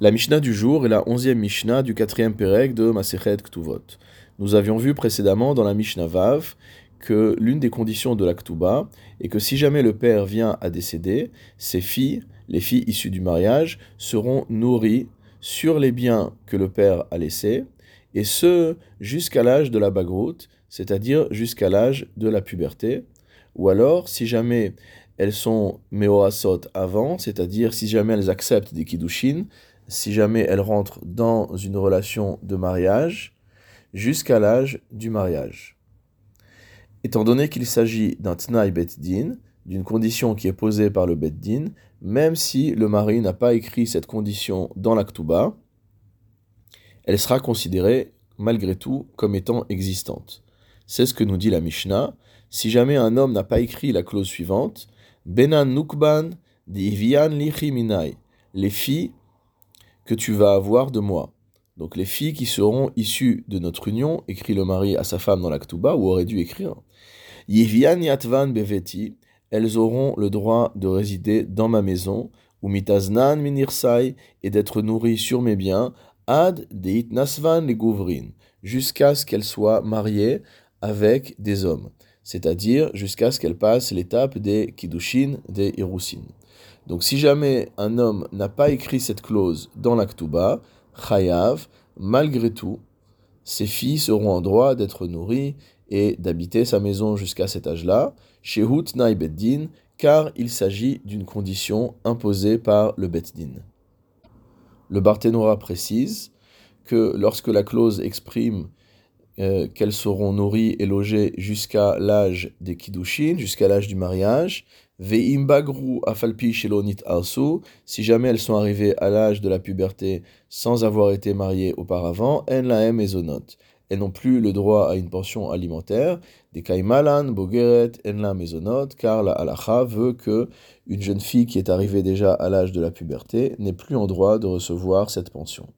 La Mishnah du jour est la onzième Mishnah du quatrième Pérec de Masechet Ktuvot. Nous avions vu précédemment dans la Mishnah Vav que l'une des conditions de la Ktuba est que si jamais le père vient à décéder, ses filles, les filles issues du mariage, seront nourries sur les biens que le père a laissés, et ce jusqu'à l'âge de la bagroute, c'est-à-dire jusqu'à l'âge de la puberté, ou alors si jamais elles sont meorasot avant, c'est-à-dire si jamais elles acceptent des kiddushin, si jamais elles rentrent dans une relation de mariage, jusqu'à l'âge du mariage. Étant donné qu'il s'agit d'un tnaï bet-din, d'une condition qui est posée par le bet-din, même si le mari n'a pas écrit cette condition dans l'aktuba, elle sera considérée malgré tout comme étant existante. C'est ce que nous dit la Mishnah. Si jamais un homme n'a pas écrit la clause suivante, Benan Nukban Divian Lichiminai, les filles que tu vas avoir de moi. Donc les filles qui seront issues de notre union, écrit le mari à sa femme dans l'Aktuba, ou aurait dû écrire. Yivian Yatvan Beveti, elles auront le droit de résider dans ma maison, ou mitaznan minirsai, et d'être nourries sur mes biens, ad deit nasvan les jusqu'à ce qu'elles soient mariées avec des hommes c'est-à-dire jusqu'à ce qu'elle passe l'étape des kiddushin, des irusin. Donc si jamais un homme n'a pas écrit cette clause dans l'aktuba, chayav, malgré tout, ses filles seront en droit d'être nourries et d'habiter sa maison jusqu'à cet âge-là, chez Hut Beddin, car il s'agit d'une condition imposée par le Beddin. Le Barthénora précise que lorsque la clause exprime euh, qu'elles seront nourries et logées jusqu'à l'âge des kiddushin, jusqu'à l'âge du mariage. Ve'imbagru afalpi shelonit arsu, si jamais elles sont arrivées à l'âge de la puberté sans avoir été mariées auparavant, en laem ezonot. Elles n'ont plus le droit à une pension alimentaire. Des kaimalan, bogeret, en la mezonot, car la halacha veut que une jeune fille qui est arrivée déjà à l'âge de la puberté n'ait plus en droit de recevoir cette pension.